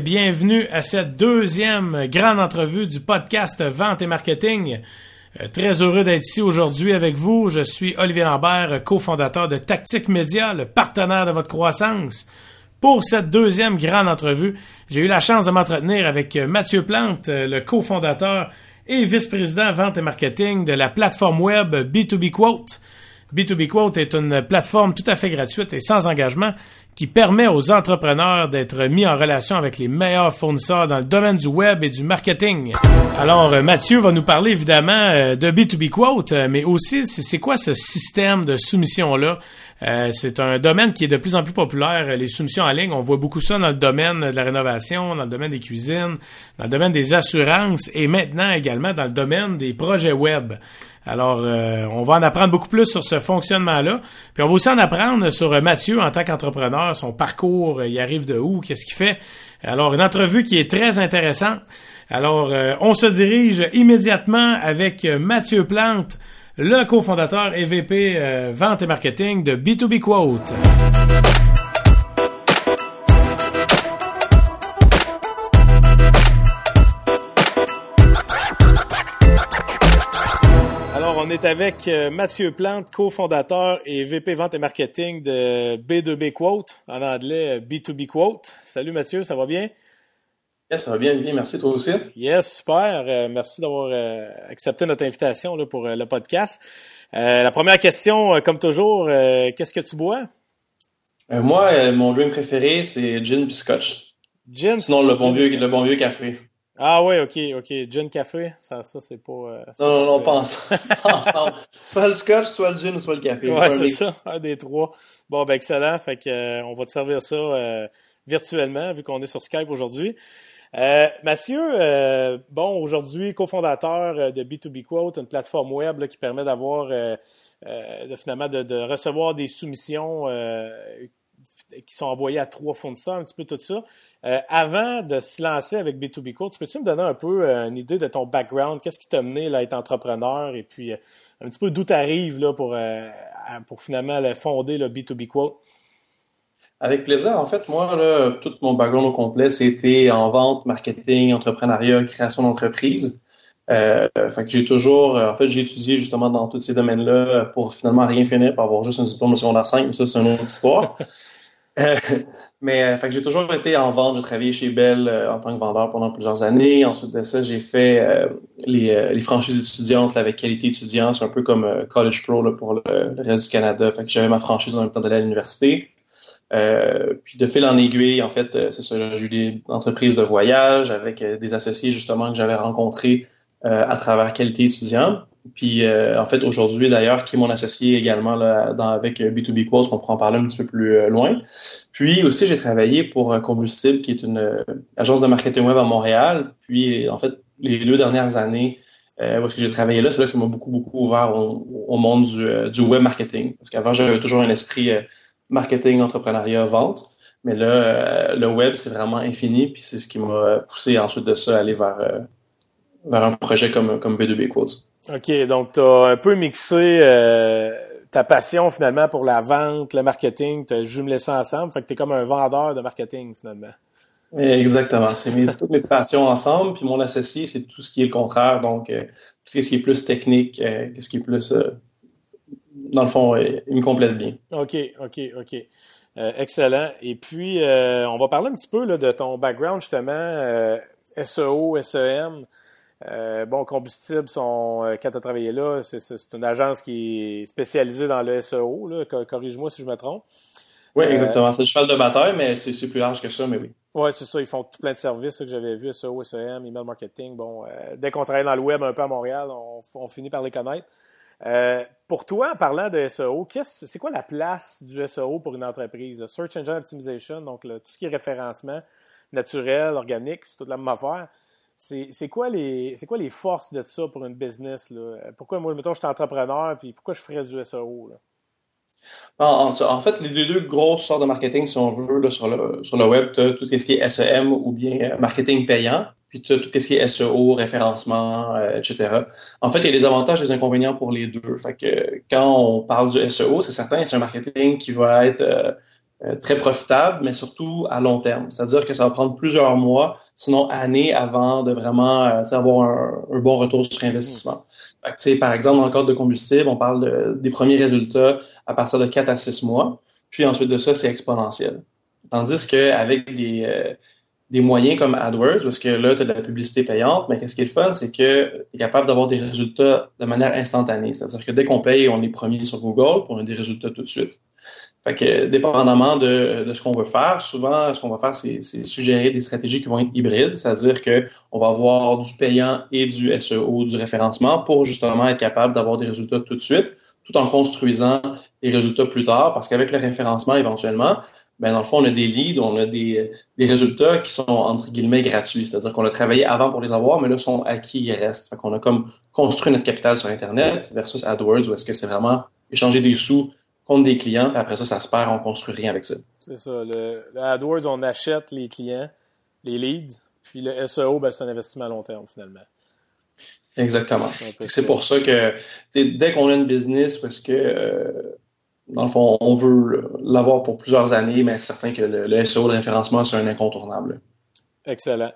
bienvenue à cette deuxième grande entrevue du podcast Vente et Marketing. Euh, très heureux d'être ici aujourd'hui avec vous. Je suis Olivier Lambert, cofondateur de Tactique Média, le partenaire de votre croissance. Pour cette deuxième grande entrevue, j'ai eu la chance de m'entretenir avec Mathieu Plante, le cofondateur et vice-président vente et marketing de la plateforme web B2B Quote. B2B Quote est une plateforme tout à fait gratuite et sans engagement qui permet aux entrepreneurs d'être mis en relation avec les meilleurs fournisseurs dans le domaine du web et du marketing. Alors, euh, Mathieu va nous parler évidemment euh, de B2B Quote, euh, mais aussi c'est quoi ce système de soumission-là? c'est un domaine qui est de plus en plus populaire, les soumissions en ligne. On voit beaucoup ça dans le domaine de la rénovation, dans le domaine des cuisines, dans le domaine des assurances et maintenant également dans le domaine des projets web. Alors, euh, on va en apprendre beaucoup plus sur ce fonctionnement-là. Puis on va aussi en apprendre sur euh, Mathieu en tant qu'entrepreneur, son parcours, euh, il arrive de où, qu'est-ce qu'il fait. Alors, une entrevue qui est très intéressante. Alors, on se dirige immédiatement avec Mathieu Plante, le cofondateur et VP Vente et Marketing de B2B Quote. On est avec euh, Mathieu Plante, cofondateur et VP Vente et Marketing de B2B Quote, en anglais B2B Quote. Salut Mathieu, ça va bien? Yes, ça va bien, bien. Merci, toi aussi. Yes, super. Euh, merci d'avoir euh, accepté notre invitation là, pour le podcast. la première question, comme toujours, qu'est-ce que tu bois? moi, mon drink préféré, c'est gin biscotch. Gin? Sinon, le bon, vieux, le bon vieux café. Ah oui, ok, ok. Gin café, ça, ça c'est pas. Euh, non, non, non, ensemble. soit le scotch, soit le gin, soit le café. Ouais, c'est ça, un des trois. Bon, ben excellent. Fait que euh, on va te servir ça euh, virtuellement, vu qu'on est sur Skype aujourd'hui. Mathieu, bon, aujourd'hui, cofondateur de B2B Quote, une plateforme web qui permet d'avoir, de, finalement, de, de, recevoir des soumissions qui sont envoyées à trois fournisseurs, un petit peu tout ça. Euh, avant de se lancer avec B2B Quote, peux-tu me donner un peu euh, une idée de ton background? Qu'est-ce qui t'a mené à être entrepreneur? Et puis euh, un petit peu d'où tu arrives là, pour, pour finalement fonder le B2B Quote? Avec plaisir. En fait, moi, là, tout mon background au complet, c'était en vente, marketing, entrepreneuriat, création d'entreprise. Fait que j'ai toujours, en fait, j'ai étudié justement dans tous ces domaines-là pour finalement rien finir, pour avoir juste un diplôme de secondaire 5, mais ça, c'est une autre histoire. Mais euh, fait que j'ai toujours été en vente. J'ai travaillé chez Bell euh, en tant que vendeur pendant plusieurs années. Ensuite de ça, j'ai fait euh, les, les, franchises étudiantes avec qualité étudiant. C'est un peu comme College Pro là, pour le, reste du Canada. Fait que j'avais ma franchise en même temps d'aller à l'université. puis de fil en aiguille, en fait, c'est ça, j'ai eu des entreprises de voyage avec des associés justement que j'avais rencontrés à travers qualité étudiant. Puis en fait aujourd'hui d'ailleurs qui est mon associé également là, dans, avec B2B Quotes, on pourra en parler un petit peu plus loin. Puis aussi, j'ai travaillé pour Combustible, qui est une euh, agence de marketing web à Montréal. Puis, en fait, les deux dernières années, euh, où j'ai travaillé là, c'est là que ça m'a beaucoup, beaucoup ouvert au, monde du, euh, du, web marketing. Parce qu'avant, j'avais toujours un esprit euh, marketing, entrepreneuriat, vente. Mais là, le web, c'est vraiment infini. Puis c'est ce qui m'a poussé ensuite de ça à aller vers, vers un projet comme, comme B2B Quotes. OK, donc tu as un peu mixé ta passion finalement pour la vente, le marketing, tu as jumelé ça ensemble. Fait que tu es comme un vendeur de marketing finalement. Exactement. C'est mes, toutes mes passions ensemble. Puis mon associé, c'est tout ce qui est le contraire. Donc, euh, tout ce qui est plus technique, euh, ce qui est plus, euh, dans le fond, il me complète bien. OK, OK, OK. excellent. Et puis, on va parler un petit peu là, de ton background, justement, SEO, SEM. Euh, bon, Combustible, sont, euh, quand tu as travaillé là, c'est une agence qui est spécialisée dans le SEO. Corrige-moi si je me trompe. Oui, euh, exactement. C'est le cheval de bataille, mais c'est plus large que ça, mais oui. Oui, c'est ça. Ils font tout plein de services que j'avais vu, SEO, SEM, email marketing. Bon, dès qu'on travaille dans le web un peu à Montréal, on, finit par les connaître. pour toi, en parlant de SEO, c'est quoi la place du SEO pour une entreprise? Search Engine Optimization, donc tout ce qui est référencement naturel, organique, c'est toute la même affaire. C'est quoi les forces de ça pour une business là? Pourquoi moi mettons je suis entrepreneur puis pourquoi je ferais du SEO là? En, fait, les deux grosses sortes de marketing, si on veut, sur, le, web, tu tout ce qui est SEM ou bien euh, marketing payant, puis tu tout ce qui est SEO, référencement, euh, etc. En fait, il y a des avantages et des inconvénients pour les deux. Que quand on parle du SEO, c'est certain, c'est un marketing qui va être euh, euh, très profitable, mais surtout à long terme. C'est-à-dire que ça va prendre plusieurs mois, sinon années, avant de vraiment euh, avoir un, bon retour sur investissement. Par exemple, dans le cadre de combustible, on parle des premiers résultats à partir de 4 à 6 mois, puis ensuite de ça, c'est exponentiel. Tandis qu'avec des, euh, des moyens comme AdWords, parce que là, tu as de la publicité payante, mais qu'est-ce qui est le fun, c'est que tu es capable d'avoir des résultats de manière instantanée. C'est-à-dire que dès qu'on paye, on est premier sur Google, pour on a des résultats tout de suite. Fait que, dépendamment de, de ce qu'on veut faire, souvent, ce qu'on va faire, c'est suggérer des stratégies qui vont être hybrides, c'est-à-dire qu'on va avoir du payant et du SEO, du référencement, pour justement être capable d'avoir des résultats tout de suite, tout en construisant les résultats plus tard, parce qu'avec le référencement, éventuellement, ben dans le fond, on a des leads, on a des, des résultats qui sont entre guillemets gratuits. C'est-à-dire qu'on a travaillé avant pour les avoir, mais là, sont acquis, ils restent. Fait qu'on a comme construit notre capital sur Internet versus AdWords, où est-ce que c'est vraiment échanger des sous contre des clients, et après ça, ça se perd, on construit rien avec ça. C'est ça. Le, AdWords, on achète les clients, les leads, puis le SEO, ben, c'est un investissement à long terme, finalement. Exactement. C'est pour ça que dès qu'on a une business, parce que euh, dans le fond, on veut l'avoir pour plusieurs années, mais c'est certain que le, SEO de référencement, c'est un incontournable. Excellent.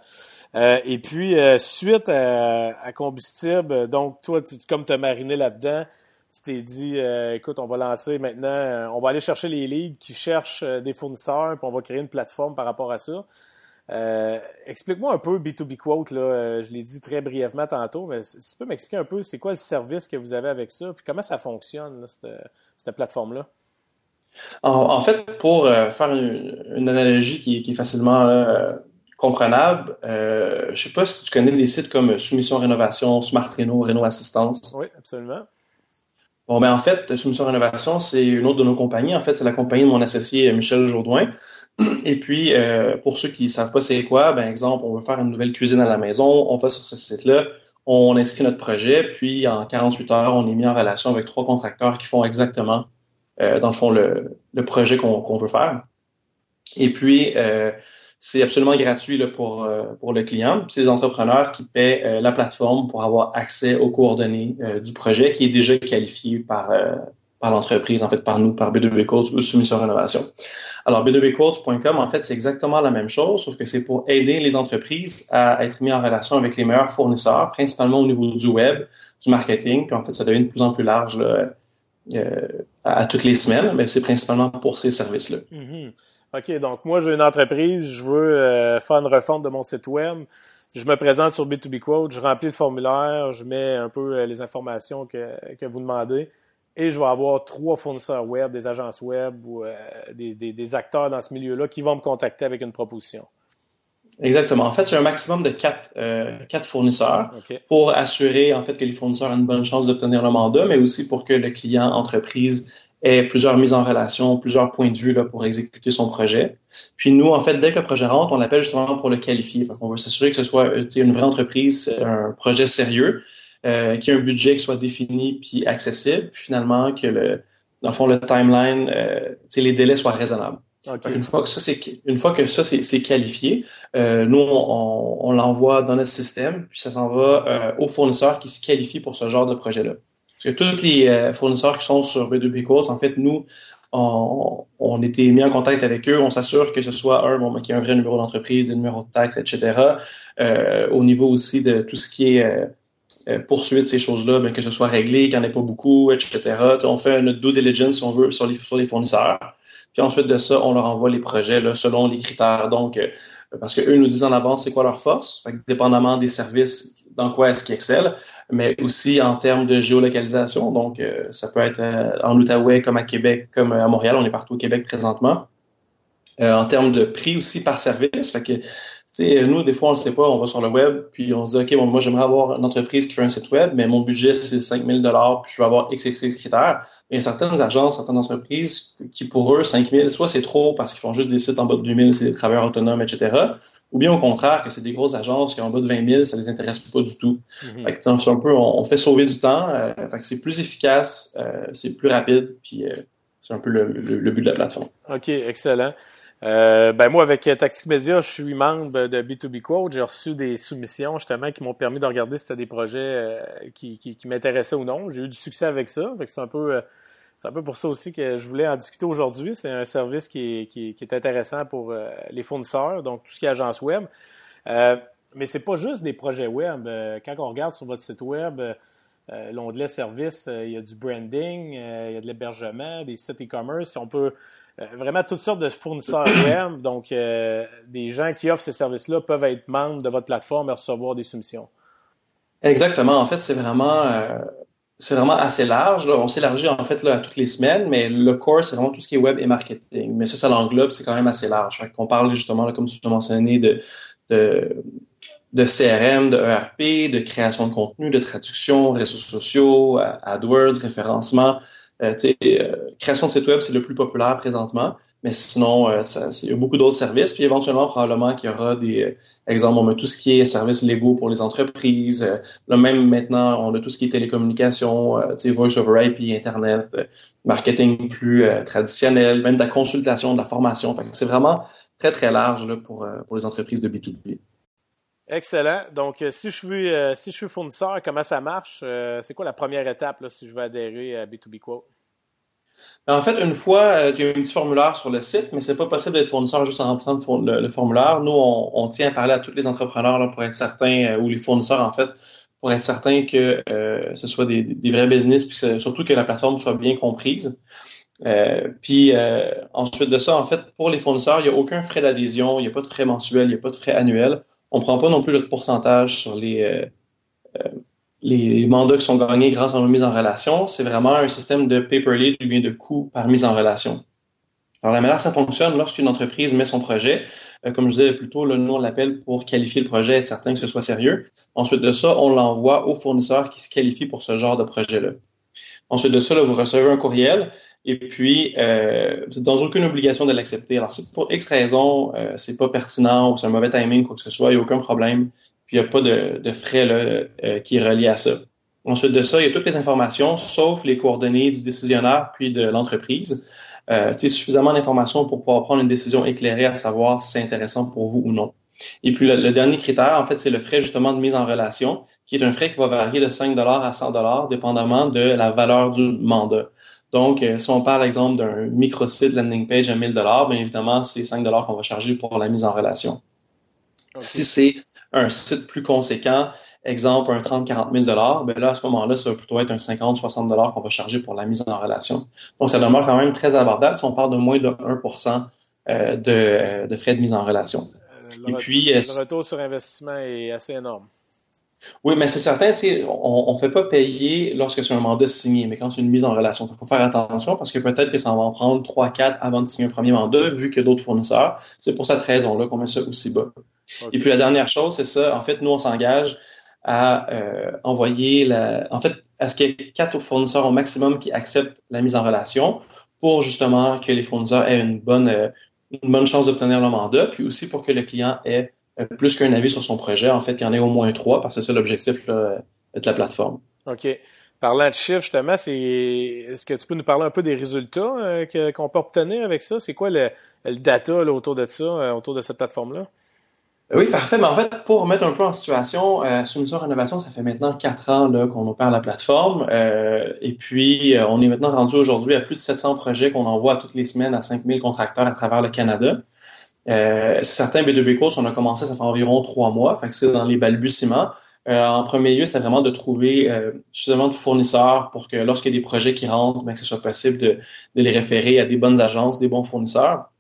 Euh, et puis, euh, suite à, combustible, donc toi, comme tu as mariné là-dedans, tu t'es dit, euh, écoute, on va lancer maintenant, on va aller chercher les leads qui cherchent des fournisseurs, puis on va créer une plateforme par rapport à ça. Explique-moi un peu B2B Quote, là, je l'ai dit très brièvement tantôt, mais si tu peux m'expliquer un peu, c'est quoi le service que vous avez avec ça, puis comment ça fonctionne, là, cette plateforme-là? En, fait, pour euh, faire une, analogie qui, est facilement euh, comprenable, euh, je ne sais pas si tu connais des sites comme Soumission Rénovation, Smart Reno, Reno Assistance. Oui, absolument. Bon, ben en fait, Soumission Rénovation, c'est une autre de nos compagnies. En fait, c'est la compagnie de mon associé Michel Jourdouin. Et puis, pour ceux qui ne savent pas c'est quoi, ben exemple, on veut faire une nouvelle cuisine à la maison, on va sur ce site-là, on inscrit notre projet, puis en 48 heures, on est mis en relation avec trois contracteurs qui font exactement, euh, dans le fond, le, projet qu'on veut faire. Et puis, euh, c'est absolument gratuit pour, euh, pour le client. C'est les entrepreneurs qui paient la plateforme pour avoir accès aux coordonnées du projet qui est déjà qualifié par, par l'entreprise, en fait, par nous, par B2B Codes ou Soumission Rénovation. Alors, b2bcodes.com, en fait, c'est exactement la même chose, sauf que c'est pour aider les entreprises à être mis en relation avec les meilleurs fournisseurs, principalement au niveau du web, du marketing, puis en fait, ça devient de plus en plus large euh, à, toutes les semaines, mais c'est principalement pour ces services-là. Mm-hmm. OK, donc moi, j'ai une entreprise, je veux euh, faire une refonte de mon site web, je me présente sur B2B Quote, je remplis le formulaire, je mets un peu euh, les informations que, que vous demandez et je vais avoir trois fournisseurs web, des agences web ou euh, des, des, acteurs dans ce milieu-là qui vont me contacter avec une proposition. Exactement. En fait, c'est un maximum de quatre, euh, quatre fournisseurs pour assurer en fait que les fournisseurs ont une bonne chance d'obtenir le mandat, mais aussi pour que le client entreprise ait plusieurs mises en relation, plusieurs points de vue là, pour exécuter son projet. Puis nous, en fait, dès que le projet rentre, on l'appelle justement pour le qualifier. on veut s'assurer que ce soit une vraie entreprise, un projet sérieux, euh, qu'il y ait un budget qui soit défini puis accessible, puis finalement que le, dans le fond, le timeline, euh, les délais soient raisonnables. Une fois que ça c'est une fois que ça c'est qualifié, euh, nous on, l'envoie dans notre système, puis ça s'en va euh, aux fournisseurs qui se qualifient pour ce genre de projet-là. Parce que tous les euh, fournisseurs qui sont sur B2B Course, en fait, nous, on, on était mis en contact avec eux, on s'assure que ce soit un, bon, qu'il y a un vrai numéro d'entreprise, des numéros de taxes, etc. Au niveau aussi de tout ce qui est poursuite ces choses-là, ben, que ce soit réglé, qu'il n'y en ait pas beaucoup, etc. on fait notre due diligence, si on veut, sur les, sur les fournisseurs. Puis ensuite de ça, on leur envoie les projets selon les critères. Donc, euh, parce qu'eux nous disent en avance c'est quoi leur force, fait dépendamment des services, dans quoi est-ce qu'ils excellent, mais aussi en termes de géolocalisation. Donc, euh, ça peut être en Outaouais, comme à Québec, comme à Montréal. On est partout au Québec présentement. En termes de prix aussi par service, fait que nous, des fois, on ne le sait pas, on va sur le web, puis on se dit, OK, moi, j'aimerais avoir une entreprise qui fait un site web, mais mon budget, c'est 5 000 puis je veux avoir XXX critères. il y a certaines agences, certaines entreprises qui, pour eux, 5 000 soit c'est trop parce qu'ils font juste des sites en bas de 2 000, c'est des travailleurs autonomes, etc. Ou bien au contraire, que c'est des grosses agences qui ont en bas de 20 000, ça les intéresse pas du tout. Mm-hmm. un peu, on, fait sauver du temps, euh, fait que c'est plus efficace, euh, c'est plus rapide, puis euh, c'est un peu le, le, but de la plateforme. OK, excellent. Euh, ben moi, avec Tactic Media, je suis membre de B2B Quote. J'ai reçu des soumissions justement qui m'ont permis de regarder si c'était des projets euh, qui, qui, m'intéressaient ou non. J'ai eu du succès avec ça. C'est un peu euh, C'est un peu pour ça aussi que je voulais en discuter aujourd'hui. C'est un service qui est, qui, est, intéressant pour euh, les fournisseurs, donc tout ce qui est agence web. Euh, mais c'est pas juste des projets web. Euh, quand on regarde sur votre site web, euh, l'onglet service, il y a du branding, il y a de l'hébergement, des sites e-commerce. On peut vraiment toutes sortes de fournisseurs web. Donc, des gens qui offrent ces services-là peuvent être membres de votre plateforme et recevoir des soumissions. Exactement. En fait, c'est vraiment c'est vraiment assez large. Là. On s'élargit en fait là, à toutes les semaines, mais le core, c'est vraiment tout ce qui est web et marketing. Mais ça, ça l'englobe, c'est quand même assez large. Fait qu'on parle justement, là, comme tu l'as mentionné, de, de, de CRM, de ERP, de création de contenu, de traduction, réseaux sociaux, AdWords, référencement. Euh, euh, création de site web, c'est le plus populaire présentement. Mais sinon, euh, il y a beaucoup d'autres services. Puis éventuellement, probablement qu'il y aura des euh, exemples, on a tout ce qui est services légaux pour les entreprises. Euh, là, même maintenant, on a tout ce qui est télécommunications, euh, voice over IP, Internet, marketing plus traditionnel, même de la consultation, de la formation. c'est vraiment très, très large là, pour, pour les entreprises de B2B. Excellent. Donc, si je suis si je suis fournisseur, comment ça marche? c'est quoi la première étape là, si je veux adhérer à B2B Quote? Ben, en fait, une fois, euh, il y a un petit formulaire sur le site, mais c'est pas possible d'être fournisseur juste en remplissant le, formulaire. Nous, on, tient à parler à tous les entrepreneurs là, pour être certains, euh, ou les fournisseurs en fait, pour être certain que euh, ce soit des, vrais business, puis surtout que la plateforme soit bien comprise. puis ensuite de ça, en fait, pour les fournisseurs, il n'y a aucun frais d'adhésion, il n'y a pas de frais mensuels, il n'y a pas de frais annuels. On prend pas non plus le pourcentage sur les les mandats qui sont gagnés grâce à nos mises en relation, c'est vraiment un système de paper lead ou bien de coût par mise en relation. Alors, la manière ça fonctionne, lorsqu'une entreprise met son projet, euh, comme je disais plus tôt, nous, on l'appelle pour qualifier le projet, être certain que ce soit sérieux. Ensuite de ça, on l'envoie aux fournisseurs qui se qualifient pour ce genre de projet-là. Ensuite de ça, vous recevez un courriel et puis euh, vous n'êtes dans aucune obligation de l'accepter. Alors, si pour X raison, euh, c'est pas pertinent ou c'est un mauvais timing, quoi que ce soit, il n'y a aucun problème puis il n'y a pas de, frais là, euh, qui est relié à ça. Ensuite de ça, il y a toutes les informations, sauf les coordonnées du décisionnaire puis de l'entreprise. Euh, suffisamment d'informations pour pouvoir prendre une décision éclairée à savoir si c'est intéressant pour vous ou non. Et puis le, dernier critère, en fait, c'est le frais justement de mise en relation, qui est un frais qui va varier de 5 à 100 dépendamment de la valeur du mandat. Donc, euh, si on parle, exemple, d'un microsite landing page à 1000 bien évidemment, c'est 5 qu'on va charger pour la mise en relation. Si c'est un site plus conséquent, exemple un 30-40 000 ben là, à ce moment-là, ça va plutôt être un 50-60 qu'on va charger pour la mise en relation. Donc, ça demeure quand même très abordable si on parle de moins de 1 euh, de, de frais de mise en relation. Euh, le, Et puis, le retour sur investissement est assez énorme. Oui, mais c'est certain, on ne fait pas payer lorsque c'est un mandat signé, mais quand c'est une mise en relation. Il faut faire attention parce que peut-être que ça va en prendre 3-4 avant de signer un premier mandat, vu qu'il y a d'autres fournisseurs. C'est pour cette raison-là qu'on met ça aussi bas. Et puis la dernière chose, c'est ça. En fait, nous, on s'engage à euh, envoyer la. En fait, à ce qu'il y ait quatre fournisseurs au maximum qui acceptent la mise en relation pour justement que les fournisseurs aient une bonne, euh, une bonne chance d'obtenir le mandat, puis aussi pour que le client ait plus qu'un avis sur son projet. En fait, qu'il y en ait au moins trois, parce que c'est ça l'objectif de la plateforme. OK. Parlant de chiffres, justement, c'est est-ce que tu peux nous parler un peu des résultats qu'on peut obtenir avec ça? C'est quoi le, le data autour de ça, autour de cette plateforme-là? Oui, parfait. Mais en fait, pour remettre un peu en situation, euh, Soumission Rénovation, ça fait maintenant quatre ans qu'on opère la plateforme. Euh, et puis, euh, on est maintenant rendu aujourd'hui à plus de 700 projets qu'on envoie toutes les semaines à 5000 contracteurs à travers le Canada. Euh, certains B2B Courses, on a commencé, ça fait environ trois mois. Fait que c'est dans les balbutiements. Euh, en premier lieu, c'était vraiment de trouver suffisamment de fournisseurs pour que lorsqu'il y a des projets qui rentrent, ben, que ce soit possible de, de les référer à des bonnes agences, des bons fournisseurs.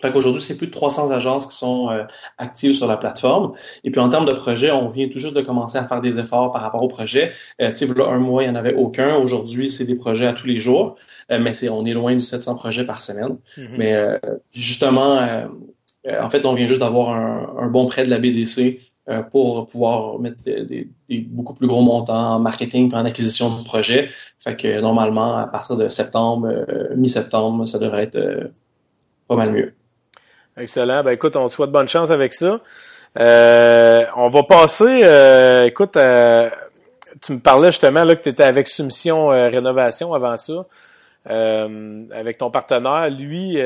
Fait qu'aujourd'hui, c'est plus de 300 agences qui sont euh, actives sur la plateforme. Et puis en termes de projet, on vient tout juste de commencer à faire des efforts par rapport au projet. Euh, tu sais, un mois, il n'y en avait aucun. Aujourd'hui, c'est des projets à tous les jours, euh, mais c'est on est loin du 700 projets par semaine. Mm-hmm. Mais euh, justement, en fait, on vient juste d'avoir un, bon prêt de la BDC pour pouvoir mettre des, beaucoup plus gros montants en marketing et en acquisition de projets. Fait que normalement, à partir de septembre, mi-septembre, ça devrait être pas mal mieux. Excellent. Ben écoute, on te souhaite bonne chance avec ça. Euh, on va passer, euh, écoute, euh, tu me parlais justement là que tu étais avec Soumission Rénovation avant ça, avec ton partenaire. Lui,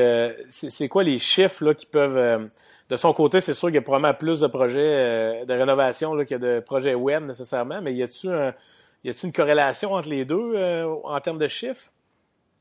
c'est quoi les chiffres là qui peuvent de son côté, c'est sûr qu'il y a probablement plus de projets de rénovation qu'il y a de projets web nécessairement, mais y a-tu un, une corrélation entre les deux en termes de chiffres?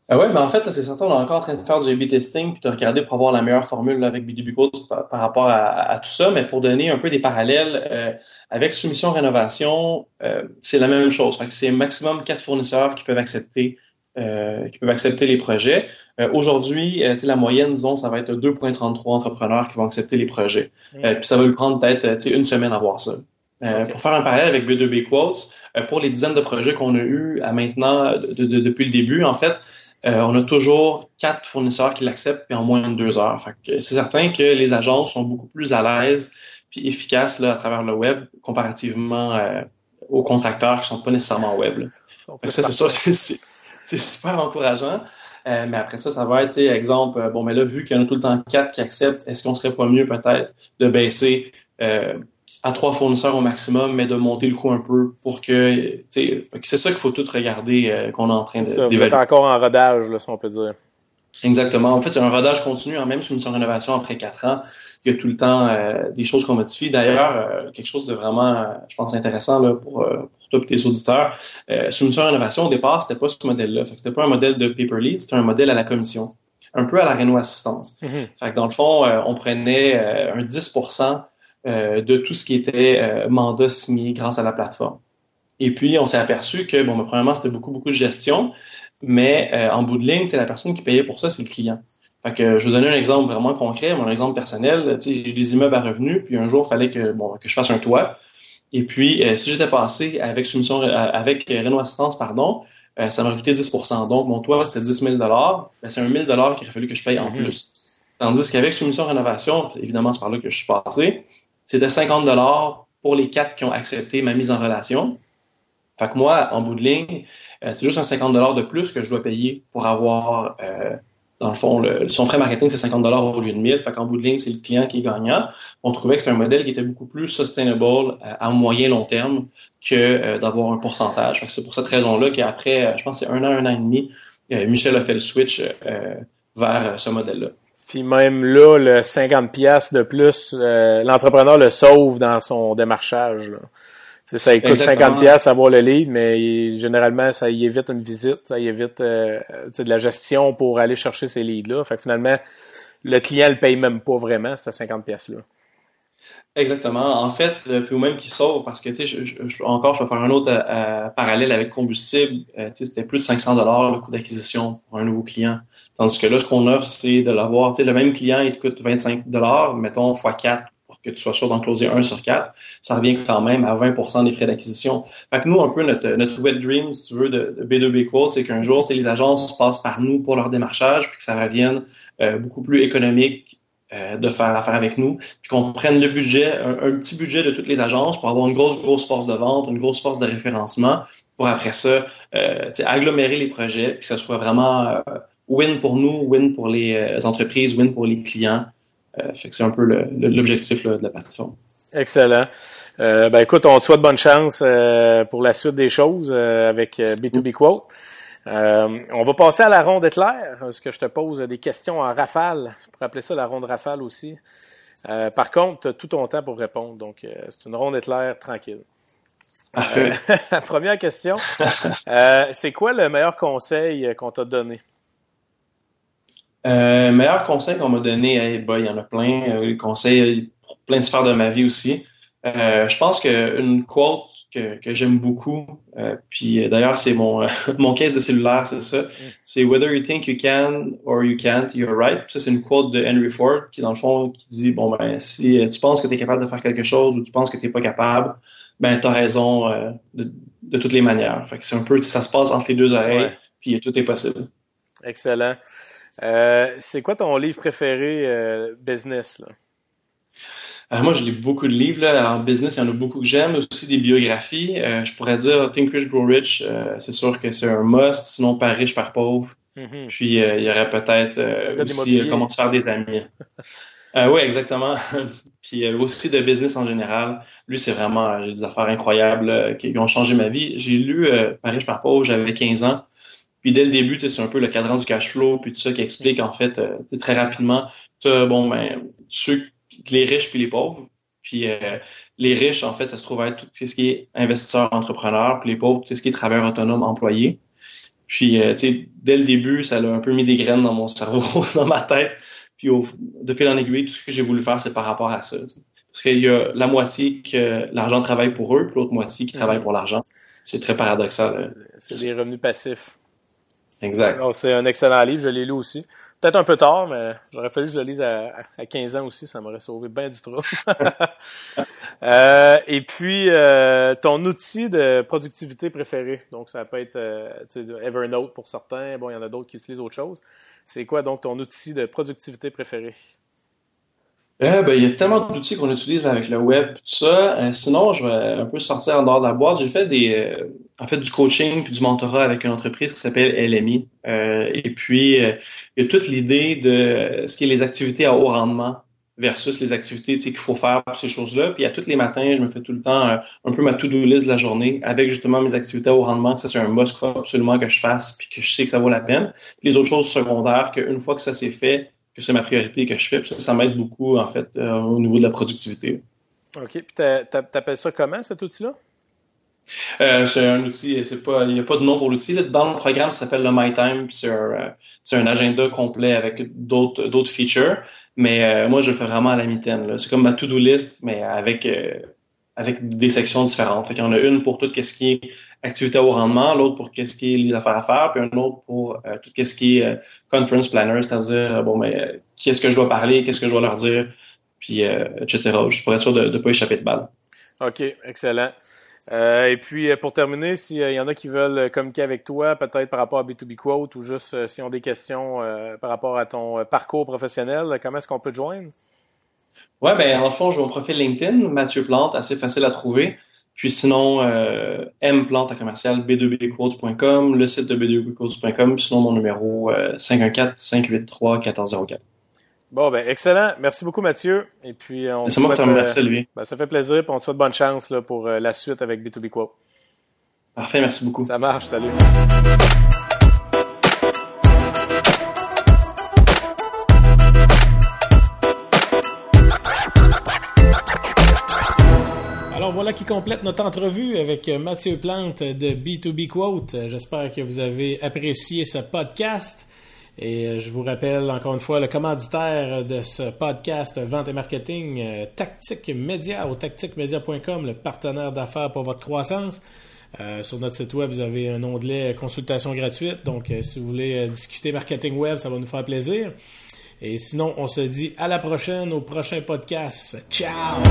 Ah ouais, mais en fait, c'est certain, on est encore en train de faire du A-B testing puis de regarder pour avoir la meilleure formule avec BDB Quotes par, rapport à, tout ça. Mais pour donner un peu des parallèles, euh, avec soumission rénovation, euh, c'est la même chose. c'est maximum quatre fournisseurs qui peuvent accepter euh, qui peuvent accepter les projets. Aujourd'hui, la moyenne, disons, ça va être 2,33 entrepreneurs qui vont accepter les projets. puis ça va lui prendre peut-être une semaine à voir ça. Pour faire un parallèle avec B2B Quotes, pour les dizaines de projets qu'on a eus à maintenant depuis le début, en fait, euh, on a toujours quatre fournisseurs qui l'acceptent en moins de deux heures. c'est certain que les agences sont beaucoup plus à l'aise puis efficaces là, à travers le web comparativement euh, aux contracteurs qui sont pas nécessairement web. ça, c'est ça, c'est super encourageant. Euh, mais après ça, ça va être, exemple, bon, mais là, vu qu'il y en a tout le temps quatre qui acceptent, est-ce qu'on serait pas mieux peut-être de baisser à trois fournisseurs au maximum, mais de monter le coût un peu pour que, c'est ça qu'il faut tout regarder euh, qu'on est en train de d'évaluer. encore en rodage, là, si on peut dire. Exactement. En fait, c'est un rodage continu, hein, même sur une rénovation après quatre ans. Il y a tout le temps euh, des choses qu'on modifie. D'ailleurs, euh, quelque chose de vraiment, je pense, intéressant là, pour, pour toi et tes auditeurs. Sur rénovation, au départ, c'était pas ce modèle-là. C'était pas un modèle de paper lead, c'était un modèle à la commission. Un peu à la Renault Assistance. Mm-hmm. Fait que dans le fond, on prenait un 10 euh, de tout ce qui était euh, mandat signé grâce à la plateforme. Et puis, on s'est aperçu que, bon, premièrement, c'était beaucoup, beaucoup de gestion, mais euh, en bout de ligne, la personne qui payait pour ça, c'est le client. Fait que je vais donner un exemple vraiment concret, mon exemple personnel. J'ai des immeubles à revenus, puis un jour, il fallait que, bon, que je fasse un toit. Et puis, si j'étais passé avec soumission, avec Renault Assistance, pardon, ça m'aurait coûté 10% Donc, mon toit, c'était 10 000 ben, C'est un 1 000 qu'il a fallu que je paye en mm-hmm. plus. Tandis qu'avec soumission rénovation, évidemment, c'est par là que je suis passé, c'était 50 dollars pour les quatre qui ont accepté ma mise en relation. Fait que moi, en bout de ligne, euh, c'est juste un 50 dollars de plus que je dois payer pour avoir, euh, dans le fond, son frais marketing, c'est 50 dollars au lieu de 1000. Fait qu'en bout de ligne, c'est le client qui est gagnant. On trouvait que c'était un modèle qui était beaucoup plus sustainable euh, à moyen long terme que d'avoir un pourcentage. Fait que c'est pour cette raison-là qu'après, je pense que c'est un an, un an et demi, Michel a fait le switch vers ce modèle-là. Puis même là, le 50 pièces de plus, euh, l'entrepreneur le sauve dans son démarchage. Là. ça coûte 50 pièces avoir le lead, mais généralement ça y évite une visite, ça y évite euh, de la gestion pour aller chercher ces leads là. Fait que finalement, le client le paye même pas vraiment ces 50 pièces là. Exactement. En fait, euh, puis ou même qui sauve, parce que, tu sais, encore, je vais faire un autre euh, parallèle avec combustible. Euh, tu sais, c'était plus de 500 dollars le coût d'acquisition pour un nouveau client. Tandis que là, ce qu'on offre, c'est de l'avoir, tu sais, le même client, il te coûte 25 dollars, mettons, x 4 pour que tu sois sûr d'en closer un sur quatre. Ça revient quand même à 20% des frais d'acquisition. Fait que nous, un peu, notre, notre wet dream, si tu veux, de, B2B Quote, c'est qu'un jour, tu sais, les agences passent par nous pour leur démarchage, puis que ça revienne beaucoup plus économique euh, de faire affaire avec nous, puis qu'on prenne le budget, un, petit budget de toutes les agences pour avoir une grosse, grosse force de vente, une grosse force de référencement, pour après ça, euh, agglomérer les projets, que ce soit vraiment euh, win pour nous, win pour les entreprises, win pour les clients. fait que c'est un peu l'objectif de la plateforme. Excellent. ben écoute, on te souhaite bonne chance pour la suite des choses avec B2B Quote. Euh, on va passer à la ronde éclair. Est-ce que je te pose des questions en rafale? Je pourrais appeler ça la ronde rafale aussi. Euh, par contre, tu as tout ton temps pour répondre. Donc, euh, c'est une ronde éclair tranquille. première question. c'est quoi le meilleur conseil qu'on t'a donné? Euh, meilleur conseil qu'on m'a donné, bah, il y en a plein. Euh, conseils pour plein de sphères de ma vie aussi. Je pense qu'une quote que, j'aime beaucoup. Euh, puis euh, d'ailleurs, c'est mon, euh, mon case de cellulaire, c'est ça. Mm. C'est Whether you think you can or you can't, you're right. Ça, c'est une quote de Henry Ford qui, dans le fond, qui dit, bon, ben, si tu penses que tu es capable de faire quelque chose ou tu penses que tu n'es pas capable, ben, tu as raison de, de, toutes les manières. Fait que c'est un peu, ça se passe entre les deux oreilles, puis tout est possible. Excellent. c'est quoi ton livre préféré business, là? Euh, moi, je lis beaucoup de livres. Là. En business, il y en a beaucoup que j'aime, aussi des biographies. Euh, je pourrais dire Think Rich, Grow Rich, euh, c'est sûr que c'est un must, sinon par riche, par pauvre. Mm-hmm. Puis il y aurait peut-être aussi comment se faire des amis. oui, exactement. Puis aussi de business en général. Lui, c'est vraiment des affaires incroyables qui ont changé ma vie. J'ai lu Par riche, par pauvre, j'avais 15 ans. Puis dès le début, c'est un peu le cadran du cash flow, puis tout ça qui explique en fait très rapidement. bon, ben, ceux les riches puis les pauvres. Puis euh, les riches, en fait, ça se trouve être tout ce qui est investisseur, entrepreneur, puis les pauvres, tout ce qui est travailleur autonome, employé. Puis, tu sais, dès le début, ça a un peu mis des graines dans mon cerveau, dans ma tête. Puis, au, de fil en aiguille, tout ce que j'ai voulu faire, c'est par rapport à ça. Parce qu'il y a la moitié que l'argent travaille pour eux, puis l'autre moitié qui travaille pour l'argent. C'est très paradoxal. C'est des revenus passifs. Exact. C'est un excellent livre, je l'ai lu aussi. Peut-être un peu tard, mais j'aurais fallu que je le lise à, à 15 ans aussi, ça m'aurait sauvé bien du trouble. euh, et puis, euh, ton outil de productivité préféré, donc ça peut être euh, Evernote pour certains, bon, il y en a d'autres qui utilisent autre chose. C'est quoi donc ton outil de productivité préféré? Euh, ben, il y a tellement d'outils qu'on utilise avec le web, tout ça. Euh, sinon, je vais un peu sortir en dehors de la boîte. J'ai fait des, euh, en fait, du coaching puis du mentorat avec une entreprise qui s'appelle LMI. et puis, il y a toute l'idée de ce qui est les activités à haut rendement versus les activités qu'il faut faire pour ces choses-là. Puis à tous les matins, je me fais tout le temps un peu ma to-do list de la journée avec justement mes activités à haut rendement, que ça c'est un must absolument que je fasse puis que je sais que ça vaut la peine. les autres choses secondaires, qu'une fois que ça c'est fait, que c'est ma priorité que je fais. ça, ça m'aide beaucoup, en fait, euh, au niveau de la productivité. OK. Puis t'appelles ça comment, cet outil-là? Euh, c'est un outil, c'est pas, il n'y a pas de nom pour l'outil. Dans le programme, ça s'appelle le MyTime. C'est un, euh, c'est un agenda complet avec d'autres, d'autres features. Mais moi, je le fais vraiment à la mitaine. C'est comme ma to-do list, mais avec avec des sections différentes. Fait qu'il y en a une pour tout ce qui est activité au rendement, l'autre pour qu'est-ce qui est les affaires à faire, puis un autre pour euh, tout ce qui est euh, conference planner, c'est-à-dire euh, bon mais qu'est-ce que je dois parler, qu'est-ce que je dois leur dire, puis etc. Juste pour être sûr de ne pas échapper de balle. OK, excellent. et puis pour terminer, s'il y en a qui veulent communiquer avec toi, peut-être par rapport à B2B Quote ou juste s'ils ont des questions par rapport à ton parcours professionnel, comment est-ce qu'on peut te joindre? Ouais, ben en fond, j'ai mon profil LinkedIn, Mathieu Plante, assez facile à trouver. Puis sinon, euh, M Plante à commercial, b2bquotes.com, le site de b2bquotes.com, sinon mon numéro 514-583-1404. Euh, bon, ben excellent. Merci beaucoup, Mathieu. Et puis, on C'est moi qui te remercie, lui. Ben, ça fait plaisir. Puis on te souhaite bonne chance là, pour euh, la suite avec B2B Quote. Parfait, merci beaucoup. Ça marche, salut. Alors voilà qui complète notre entrevue avec Mathieu Plante de B2B Quote. J'espère que vous avez apprécié ce podcast. Et euh, je vous rappelle encore une fois le commanditaire de ce podcast Vente et Marketing, euh, Tactique Média au tactiquemedia.com, le partenaire d'affaires pour votre croissance. Euh, sur notre site web, vous avez un onglet consultation gratuite. Donc, si vous voulez discuter marketing web, ça va nous faire plaisir. Et sinon, on se dit à la prochaine, au prochain podcast. Ciao!